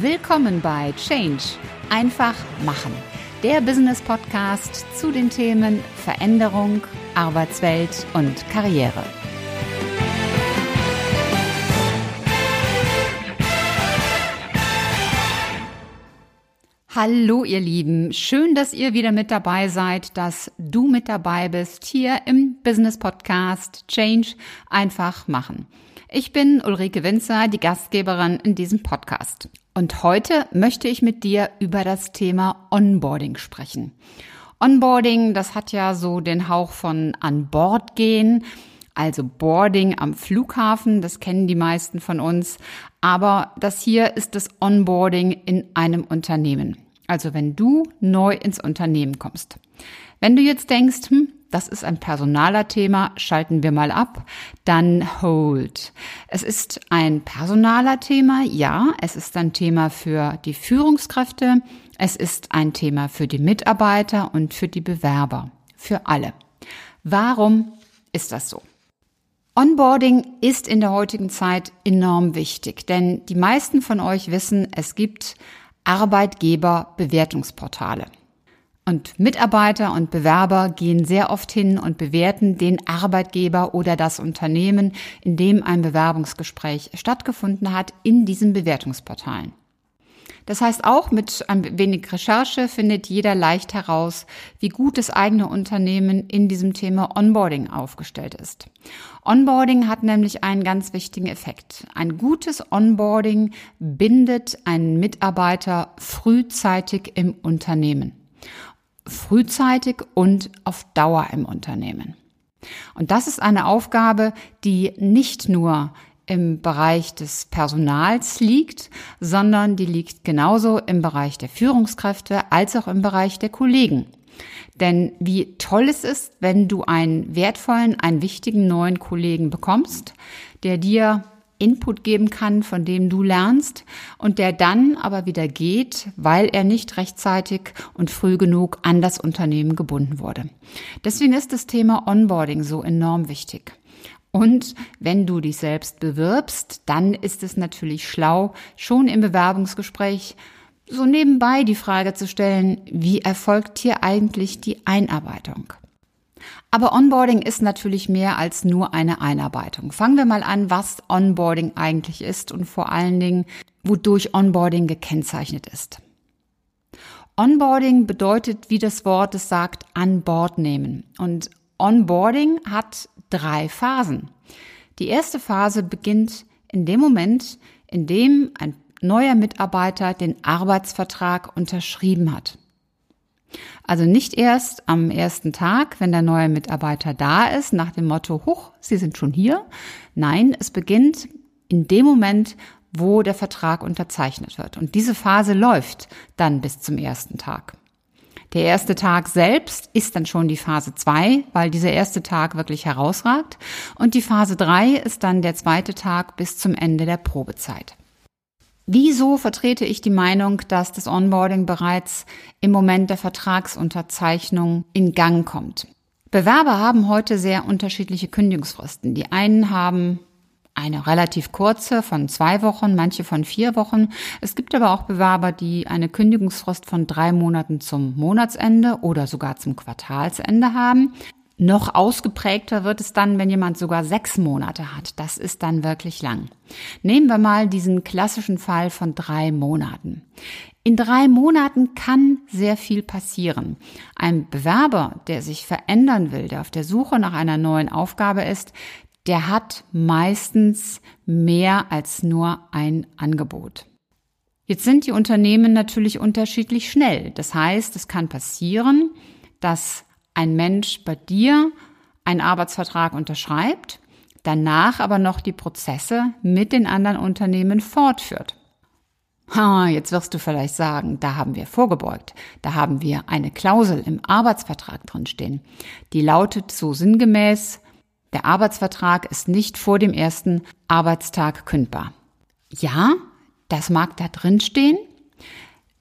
Willkommen bei Change. Einfach machen. Der Business Podcast zu den Themen Veränderung, Arbeitswelt und Karriere. Hallo ihr Lieben, schön, dass ihr wieder mit dabei seid, dass du mit dabei bist hier im Business Podcast Change einfach machen. Ich bin Ulrike Winzer, die Gastgeberin in diesem Podcast. Und heute möchte ich mit dir über das Thema Onboarding sprechen. Onboarding, das hat ja so den Hauch von an Bord gehen, also Boarding am Flughafen, das kennen die meisten von uns. Aber das hier ist das Onboarding in einem Unternehmen. Also wenn du neu ins Unternehmen kommst. Wenn du jetzt denkst, hm, das ist ein personaler Thema, schalten wir mal ab, dann hold. Es ist ein personaler Thema, ja, es ist ein Thema für die Führungskräfte, es ist ein Thema für die Mitarbeiter und für die Bewerber, für alle. Warum ist das so? Onboarding ist in der heutigen Zeit enorm wichtig, denn die meisten von euch wissen, es gibt Arbeitgeberbewertungsportale. Und Mitarbeiter und Bewerber gehen sehr oft hin und bewerten den Arbeitgeber oder das Unternehmen, in dem ein Bewerbungsgespräch stattgefunden hat, in diesen Bewertungsportalen. Das heißt, auch mit ein wenig Recherche findet jeder leicht heraus, wie gut das eigene Unternehmen in diesem Thema Onboarding aufgestellt ist. Onboarding hat nämlich einen ganz wichtigen Effekt. Ein gutes Onboarding bindet einen Mitarbeiter frühzeitig im Unternehmen. Frühzeitig und auf Dauer im Unternehmen. Und das ist eine Aufgabe, die nicht nur im Bereich des Personals liegt, sondern die liegt genauso im Bereich der Führungskräfte als auch im Bereich der Kollegen. Denn wie toll es ist, wenn du einen wertvollen, einen wichtigen neuen Kollegen bekommst, der dir Input geben kann, von dem du lernst und der dann aber wieder geht, weil er nicht rechtzeitig und früh genug an das Unternehmen gebunden wurde. Deswegen ist das Thema Onboarding so enorm wichtig. Und wenn du dich selbst bewirbst, dann ist es natürlich schlau, schon im Bewerbungsgespräch so nebenbei die Frage zu stellen, wie erfolgt hier eigentlich die Einarbeitung? Aber Onboarding ist natürlich mehr als nur eine Einarbeitung. Fangen wir mal an, was Onboarding eigentlich ist und vor allen Dingen, wodurch Onboarding gekennzeichnet ist. Onboarding bedeutet, wie das Wort es sagt, an Bord nehmen. Und Onboarding hat drei Phasen. Die erste Phase beginnt in dem Moment, in dem ein neuer Mitarbeiter den Arbeitsvertrag unterschrieben hat. Also nicht erst am ersten Tag, wenn der neue Mitarbeiter da ist, nach dem Motto, huch, Sie sind schon hier. Nein, es beginnt in dem Moment, wo der Vertrag unterzeichnet wird. Und diese Phase läuft dann bis zum ersten Tag. Der erste Tag selbst ist dann schon die Phase 2, weil dieser erste Tag wirklich herausragt. Und die Phase 3 ist dann der zweite Tag bis zum Ende der Probezeit. Wieso vertrete ich die Meinung, dass das Onboarding bereits im Moment der Vertragsunterzeichnung in Gang kommt? Bewerber haben heute sehr unterschiedliche Kündigungsfristen. Die einen haben eine relativ kurze von zwei Wochen, manche von vier Wochen. Es gibt aber auch Bewerber, die eine Kündigungsfrist von drei Monaten zum Monatsende oder sogar zum Quartalsende haben. Noch ausgeprägter wird es dann, wenn jemand sogar sechs Monate hat. Das ist dann wirklich lang. Nehmen wir mal diesen klassischen Fall von drei Monaten. In drei Monaten kann sehr viel passieren. Ein Bewerber, der sich verändern will, der auf der Suche nach einer neuen Aufgabe ist, der hat meistens mehr als nur ein Angebot. Jetzt sind die Unternehmen natürlich unterschiedlich schnell. Das heißt, es kann passieren, dass ein Mensch bei dir einen Arbeitsvertrag unterschreibt, danach aber noch die Prozesse mit den anderen Unternehmen fortführt. Ha, jetzt wirst du vielleicht sagen, da haben wir vorgebeugt. Da haben wir eine Klausel im Arbeitsvertrag drinstehen. Die lautet so sinngemäß, der Arbeitsvertrag ist nicht vor dem ersten Arbeitstag kündbar. Ja, das mag da drin stehen.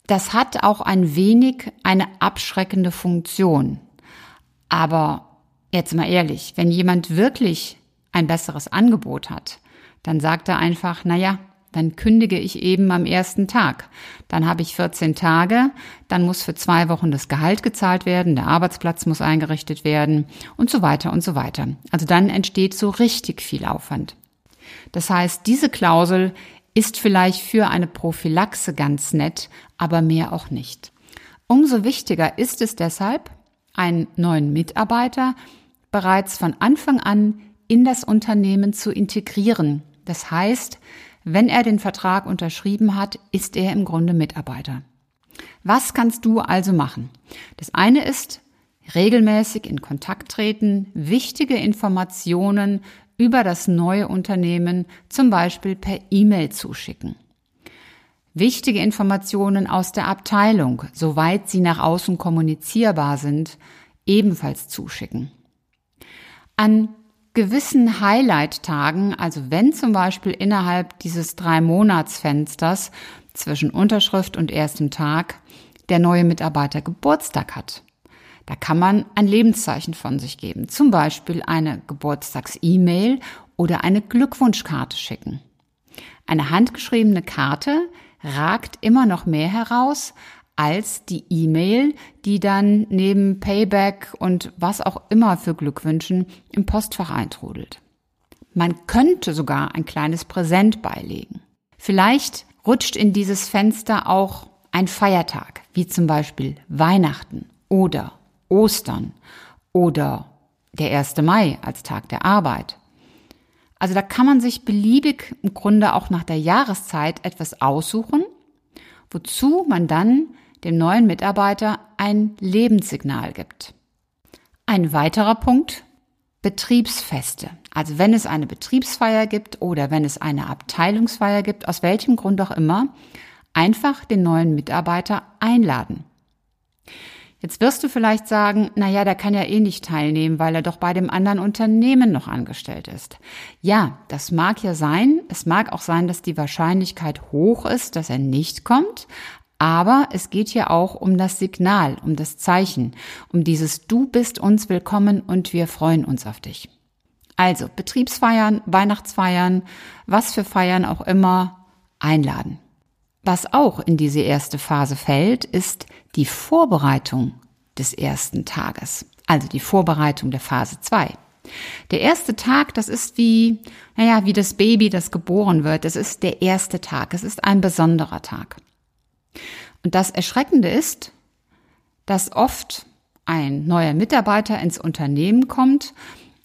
Das hat auch ein wenig eine abschreckende Funktion. Aber jetzt mal ehrlich, wenn jemand wirklich ein besseres Angebot hat, dann sagt er einfach, na ja, dann kündige ich eben am ersten Tag. Dann habe ich 14 Tage, dann muss für zwei Wochen das Gehalt gezahlt werden, der Arbeitsplatz muss eingerichtet werden und so weiter und so weiter. Also dann entsteht so richtig viel Aufwand. Das heißt, diese Klausel ist vielleicht für eine Prophylaxe ganz nett, aber mehr auch nicht. Umso wichtiger ist es deshalb, einen neuen Mitarbeiter bereits von Anfang an in das Unternehmen zu integrieren. Das heißt, wenn er den Vertrag unterschrieben hat, ist er im Grunde Mitarbeiter. Was kannst du also machen? Das eine ist, regelmäßig in Kontakt treten, wichtige Informationen über das neue Unternehmen zum Beispiel per E-Mail zuschicken. Wichtige Informationen aus der Abteilung, soweit sie nach außen kommunizierbar sind, ebenfalls zuschicken. An gewissen Highlight-Tagen, also wenn zum Beispiel innerhalb dieses drei Monatsfensters zwischen Unterschrift und erstem Tag der neue Mitarbeiter Geburtstag hat, da kann man ein Lebenszeichen von sich geben, zum Beispiel eine Geburtstags-E-Mail oder eine Glückwunschkarte schicken. Eine handgeschriebene Karte ragt immer noch mehr heraus als die E-Mail, die dann neben Payback und was auch immer für Glückwünschen im Postfach eintrudelt. Man könnte sogar ein kleines Präsent beilegen. Vielleicht rutscht in dieses Fenster auch ein Feiertag, wie zum Beispiel Weihnachten oder Ostern oder der 1. Mai als Tag der Arbeit. Also da kann man sich beliebig im Grunde auch nach der Jahreszeit etwas aussuchen, wozu man dann dem neuen Mitarbeiter ein Lebenssignal gibt. Ein weiterer Punkt, Betriebsfeste. Also wenn es eine Betriebsfeier gibt oder wenn es eine Abteilungsfeier gibt, aus welchem Grund auch immer, einfach den neuen Mitarbeiter einladen. Jetzt wirst du vielleicht sagen, na ja, der kann ja eh nicht teilnehmen, weil er doch bei dem anderen Unternehmen noch angestellt ist. Ja, das mag ja sein. Es mag auch sein, dass die Wahrscheinlichkeit hoch ist, dass er nicht kommt. Aber es geht hier auch um das Signal, um das Zeichen, um dieses Du bist uns willkommen und wir freuen uns auf dich. Also Betriebsfeiern, Weihnachtsfeiern, was für Feiern auch immer, einladen. Was auch in diese erste Phase fällt, ist die Vorbereitung des ersten Tages, also die Vorbereitung der Phase 2. Der erste Tag, das ist wie, naja, wie das Baby, das geboren wird. Das ist der erste Tag. Es ist ein besonderer Tag. Und das Erschreckende ist, dass oft ein neuer Mitarbeiter ins Unternehmen kommt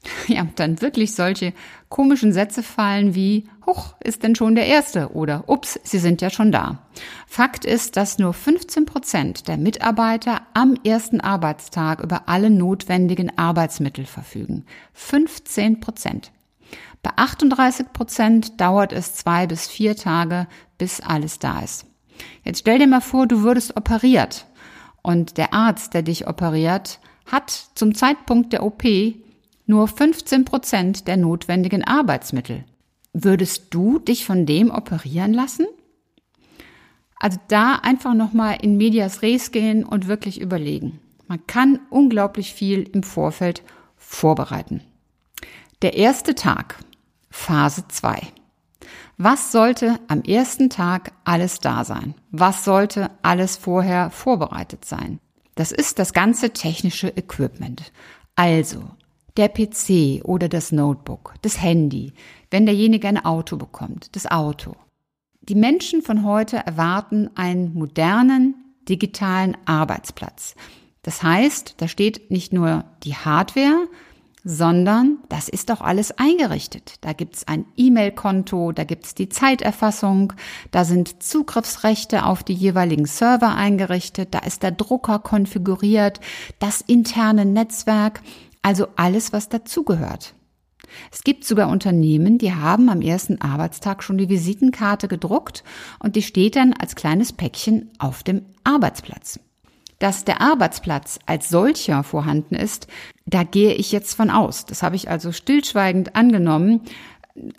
ja, dann wirklich solche komischen Sätze fallen wie, hoch, ist denn schon der Erste oder ups, Sie sind ja schon da. Fakt ist, dass nur 15 Prozent der Mitarbeiter am ersten Arbeitstag über alle notwendigen Arbeitsmittel verfügen. 15 Prozent. Bei 38 Prozent dauert es zwei bis vier Tage, bis alles da ist. Jetzt stell dir mal vor, du würdest operiert und der Arzt, der dich operiert, hat zum Zeitpunkt der OP nur 15 Prozent der notwendigen Arbeitsmittel. Würdest du dich von dem operieren lassen? Also da einfach nochmal in Medias Res gehen und wirklich überlegen. Man kann unglaublich viel im Vorfeld vorbereiten. Der erste Tag, Phase 2. Was sollte am ersten Tag alles da sein? Was sollte alles vorher vorbereitet sein? Das ist das ganze technische Equipment. Also der PC oder das Notebook, das Handy, wenn derjenige ein Auto bekommt, das Auto. Die Menschen von heute erwarten einen modernen, digitalen Arbeitsplatz. Das heißt, da steht nicht nur die Hardware, sondern das ist auch alles eingerichtet. Da gibt's ein E-Mail-Konto, da gibt's die Zeiterfassung, da sind Zugriffsrechte auf die jeweiligen Server eingerichtet, da ist der Drucker konfiguriert, das interne Netzwerk, also alles, was dazugehört. Es gibt sogar Unternehmen, die haben am ersten Arbeitstag schon die Visitenkarte gedruckt und die steht dann als kleines Päckchen auf dem Arbeitsplatz. Dass der Arbeitsplatz als solcher vorhanden ist, da gehe ich jetzt von aus. Das habe ich also stillschweigend angenommen.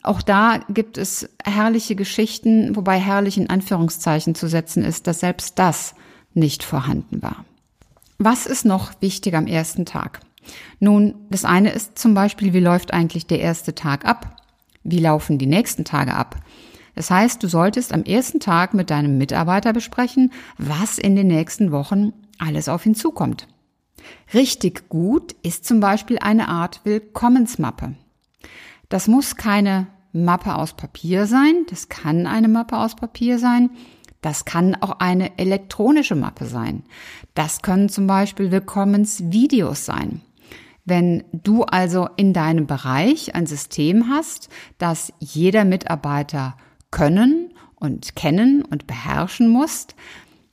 Auch da gibt es herrliche Geschichten, wobei herrlich in Anführungszeichen zu setzen ist, dass selbst das nicht vorhanden war. Was ist noch wichtig am ersten Tag? Nun, das eine ist zum Beispiel, wie läuft eigentlich der erste Tag ab? Wie laufen die nächsten Tage ab? Das heißt, du solltest am ersten Tag mit deinem Mitarbeiter besprechen, was in den nächsten Wochen alles auf ihn zukommt. Richtig gut ist zum Beispiel eine Art Willkommensmappe. Das muss keine Mappe aus Papier sein, das kann eine Mappe aus Papier sein, das kann auch eine elektronische Mappe sein. Das können zum Beispiel Willkommensvideos sein. Wenn du also in deinem Bereich ein System hast, das jeder Mitarbeiter können und kennen und beherrschen muss,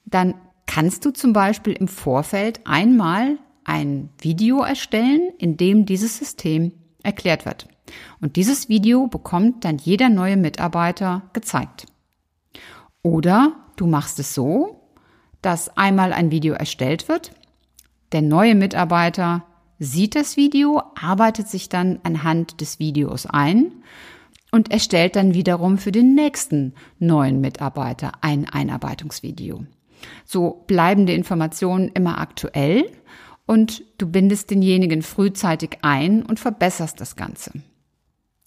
dann kannst du zum Beispiel im Vorfeld einmal ein Video erstellen, in dem dieses System erklärt wird. Und dieses Video bekommt dann jeder neue Mitarbeiter gezeigt. Oder du machst es so, dass einmal ein Video erstellt wird, der neue Mitarbeiter sieht das Video, arbeitet sich dann anhand des Videos ein und erstellt dann wiederum für den nächsten neuen Mitarbeiter ein Einarbeitungsvideo. So bleiben die Informationen immer aktuell und du bindest denjenigen frühzeitig ein und verbesserst das Ganze.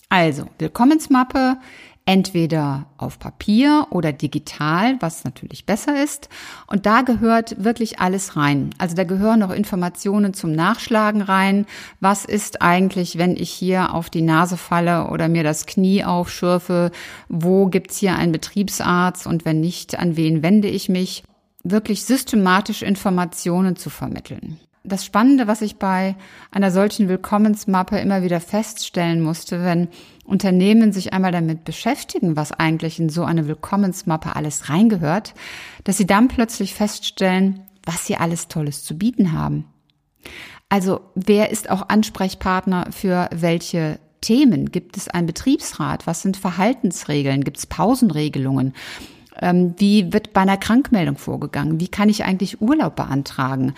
Also, Willkommensmappe entweder auf Papier oder digital, was natürlich besser ist. Und da gehört wirklich alles rein. Also da gehören auch Informationen zum Nachschlagen rein. Was ist eigentlich, wenn ich hier auf die Nase falle oder mir das Knie aufschürfe? Wo gibt's hier einen Betriebsarzt? Und wenn nicht, an wen wende ich mich? Wirklich systematisch Informationen zu vermitteln. Das Spannende, was ich bei einer solchen Willkommensmappe immer wieder feststellen musste, wenn Unternehmen sich einmal damit beschäftigen, was eigentlich in so eine Willkommensmappe alles reingehört, dass sie dann plötzlich feststellen, was sie alles Tolles zu bieten haben. Also wer ist auch Ansprechpartner für welche Themen? Gibt es einen Betriebsrat? Was sind Verhaltensregeln? Gibt es Pausenregelungen? Ähm, wie wird bei einer Krankmeldung vorgegangen? Wie kann ich eigentlich Urlaub beantragen?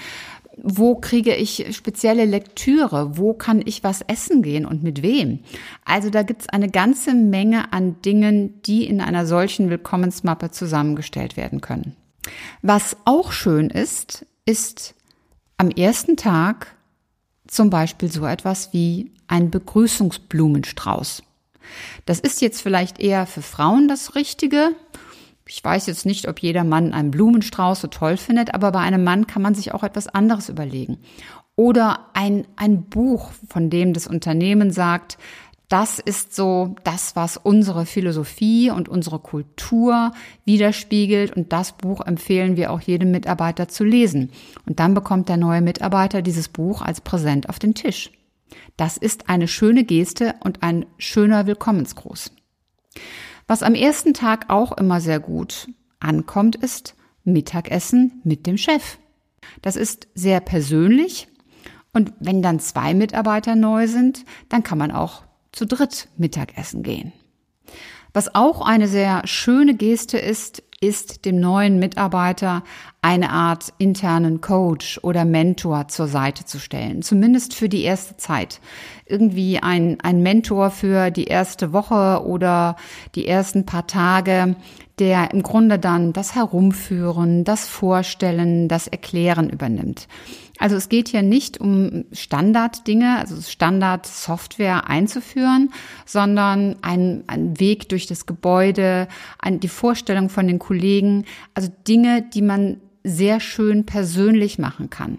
wo kriege ich spezielle Lektüre, wo kann ich was essen gehen und mit wem. Also da gibt's eine ganze Menge an Dingen, die in einer solchen Willkommensmappe zusammengestellt werden können. Was auch schön ist, ist am ersten Tag zum Beispiel so etwas wie ein Begrüßungsblumenstrauß. Das ist jetzt vielleicht eher für Frauen das Richtige ich weiß jetzt nicht, ob jeder Mann einen Blumenstrauß so toll findet, aber bei einem Mann kann man sich auch etwas anderes überlegen. Oder ein, ein Buch, von dem das Unternehmen sagt, das ist so das, was unsere Philosophie und unsere Kultur widerspiegelt. Und das Buch empfehlen wir auch jedem Mitarbeiter zu lesen. Und dann bekommt der neue Mitarbeiter dieses Buch als Präsent auf den Tisch. Das ist eine schöne Geste und ein schöner Willkommensgruß. Was am ersten Tag auch immer sehr gut ankommt, ist Mittagessen mit dem Chef. Das ist sehr persönlich und wenn dann zwei Mitarbeiter neu sind, dann kann man auch zu dritt Mittagessen gehen. Was auch eine sehr schöne Geste ist, ist dem neuen Mitarbeiter eine Art internen Coach oder Mentor zur Seite zu stellen, zumindest für die erste Zeit. Irgendwie ein, ein Mentor für die erste Woche oder die ersten paar Tage, der im Grunde dann das Herumführen, das Vorstellen, das Erklären übernimmt. Also es geht hier nicht um Standarddinge, also Standardsoftware einzuführen, sondern ein, ein Weg durch das Gebäude, ein, die Vorstellung von den Kollegen, also Dinge, die man sehr schön persönlich machen kann.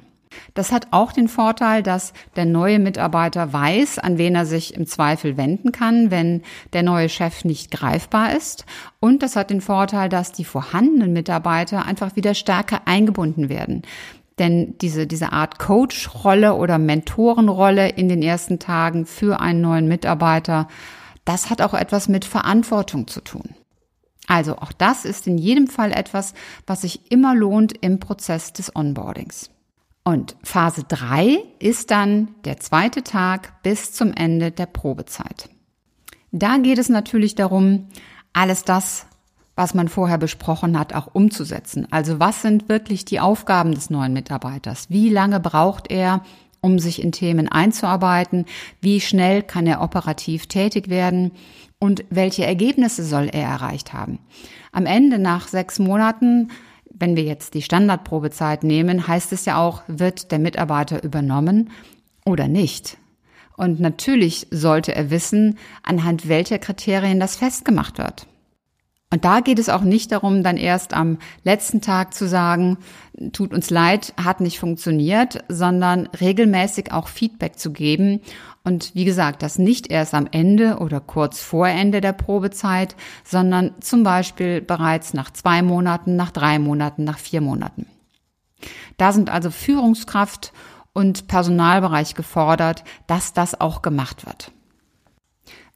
Das hat auch den Vorteil, dass der neue Mitarbeiter weiß, an wen er sich im Zweifel wenden kann, wenn der neue Chef nicht greifbar ist. Und das hat den Vorteil, dass die vorhandenen Mitarbeiter einfach wieder stärker eingebunden werden. Denn diese, diese Art Coach-Rolle oder Mentorenrolle in den ersten Tagen für einen neuen Mitarbeiter, das hat auch etwas mit Verantwortung zu tun. Also auch das ist in jedem Fall etwas, was sich immer lohnt im Prozess des Onboardings. Und Phase 3 ist dann der zweite Tag bis zum Ende der Probezeit. Da geht es natürlich darum, alles das was man vorher besprochen hat, auch umzusetzen. Also was sind wirklich die Aufgaben des neuen Mitarbeiters? Wie lange braucht er, um sich in Themen einzuarbeiten? Wie schnell kann er operativ tätig werden? Und welche Ergebnisse soll er erreicht haben? Am Ende nach sechs Monaten wenn wir jetzt die Standardprobezeit nehmen, heißt es ja auch, wird der Mitarbeiter übernommen oder nicht? Und natürlich sollte er wissen, anhand welcher Kriterien das festgemacht wird. Und da geht es auch nicht darum, dann erst am letzten Tag zu sagen, tut uns leid, hat nicht funktioniert, sondern regelmäßig auch Feedback zu geben. Und wie gesagt, das nicht erst am Ende oder kurz vor Ende der Probezeit, sondern zum Beispiel bereits nach zwei Monaten, nach drei Monaten, nach vier Monaten. Da sind also Führungskraft und Personalbereich gefordert, dass das auch gemacht wird.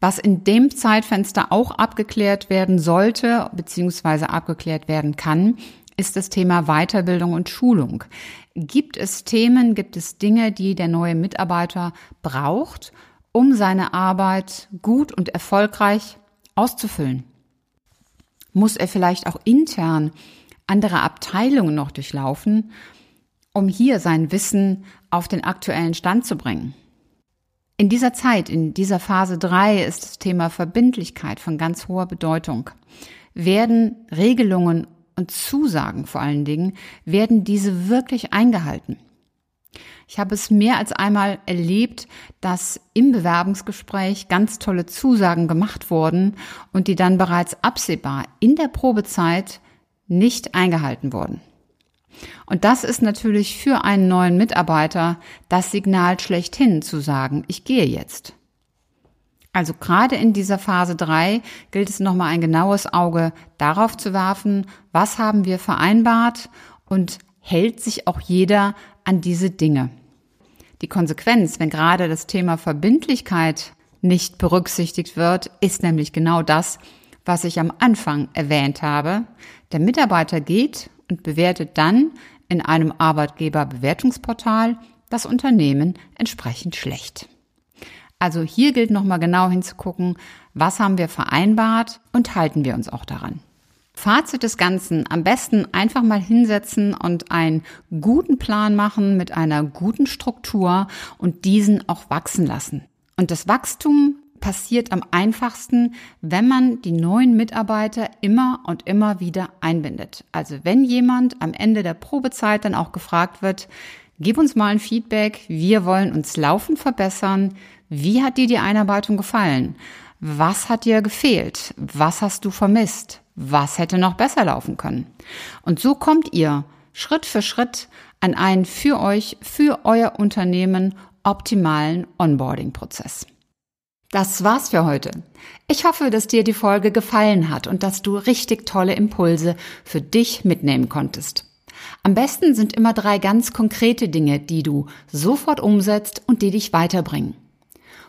Was in dem Zeitfenster auch abgeklärt werden sollte bzw. abgeklärt werden kann, ist das Thema Weiterbildung und Schulung. Gibt es Themen, gibt es Dinge, die der neue Mitarbeiter braucht, um seine Arbeit gut und erfolgreich auszufüllen? Muss er vielleicht auch intern andere Abteilungen noch durchlaufen, um hier sein Wissen auf den aktuellen Stand zu bringen? In dieser Zeit, in dieser Phase 3 ist das Thema Verbindlichkeit von ganz hoher Bedeutung. Werden Regelungen und Zusagen vor allen Dingen, werden diese wirklich eingehalten? Ich habe es mehr als einmal erlebt, dass im Bewerbungsgespräch ganz tolle Zusagen gemacht wurden und die dann bereits absehbar in der Probezeit nicht eingehalten wurden. Und das ist natürlich für einen neuen Mitarbeiter das Signal schlechthin zu sagen, ich gehe jetzt. Also gerade in dieser Phase 3 gilt es nochmal ein genaues Auge darauf zu werfen, was haben wir vereinbart und hält sich auch jeder an diese Dinge. Die Konsequenz, wenn gerade das Thema Verbindlichkeit nicht berücksichtigt wird, ist nämlich genau das, was ich am Anfang erwähnt habe. Der Mitarbeiter geht und bewertet dann in einem Arbeitgeberbewertungsportal das Unternehmen entsprechend schlecht. Also hier gilt nochmal genau hinzugucken, was haben wir vereinbart und halten wir uns auch daran. Fazit des Ganzen, am besten einfach mal hinsetzen und einen guten Plan machen mit einer guten Struktur und diesen auch wachsen lassen. Und das Wachstum passiert am einfachsten, wenn man die neuen Mitarbeiter immer und immer wieder einbindet. Also wenn jemand am Ende der Probezeit dann auch gefragt wird, gib uns mal ein Feedback, wir wollen uns laufend verbessern, wie hat dir die Einarbeitung gefallen? Was hat dir gefehlt? Was hast du vermisst? Was hätte noch besser laufen können? Und so kommt ihr Schritt für Schritt an einen für euch, für euer Unternehmen optimalen Onboarding-Prozess. Das war's für heute. Ich hoffe, dass dir die Folge gefallen hat und dass du richtig tolle Impulse für dich mitnehmen konntest. Am besten sind immer drei ganz konkrete Dinge, die du sofort umsetzt und die dich weiterbringen.